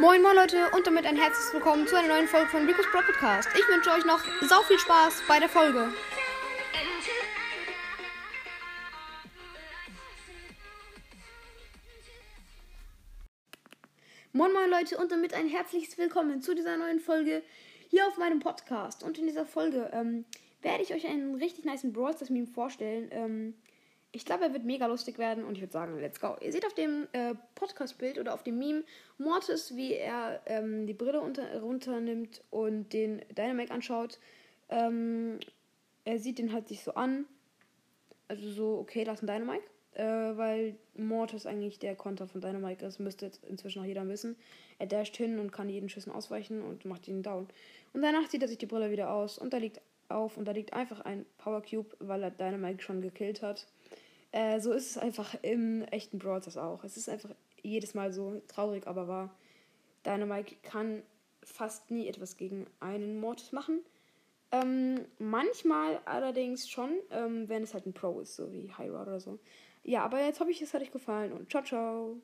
Moin moin Leute und damit ein herzliches Willkommen zu einer neuen Folge von Rico's Pro Podcast. Ich wünsche euch noch sau viel Spaß bei der Folge. Moin moin Leute und damit ein herzliches Willkommen zu dieser neuen Folge hier auf meinem Podcast. Und in dieser Folge ähm, werde ich euch einen richtig niceen Brawl Stars Meme vorstellen. Ähm, ich glaube, er wird mega lustig werden und ich würde sagen, let's go. Ihr seht auf dem äh, Podcast-Bild oder auf dem Meme Mortis, wie er ähm, die Brille unter, runternimmt und den Dynamic anschaut. Ähm, er sieht den halt sich so an. Also so, okay, das ist ein Dynamite. Äh, weil Mortis eigentlich der Konter von Dynamite ist, müsste jetzt inzwischen auch jeder wissen. Er dasht hin und kann jeden Schüssen ausweichen und macht ihn down. Und danach zieht er sich die Brille wieder aus und da liegt auf und da liegt einfach ein Power Cube, weil er Dynamite schon gekillt hat. Äh, so ist es einfach im echten Brawl das auch. Es ist einfach jedes Mal so traurig, aber wahr. Dynamite kann fast nie etwas gegen einen Mortis machen. Ähm, manchmal allerdings schon, ähm, wenn es halt ein Pro ist, so wie High Rod oder so. Ja, aber jetzt hoffe ich, es hat euch gefallen und ciao, ciao.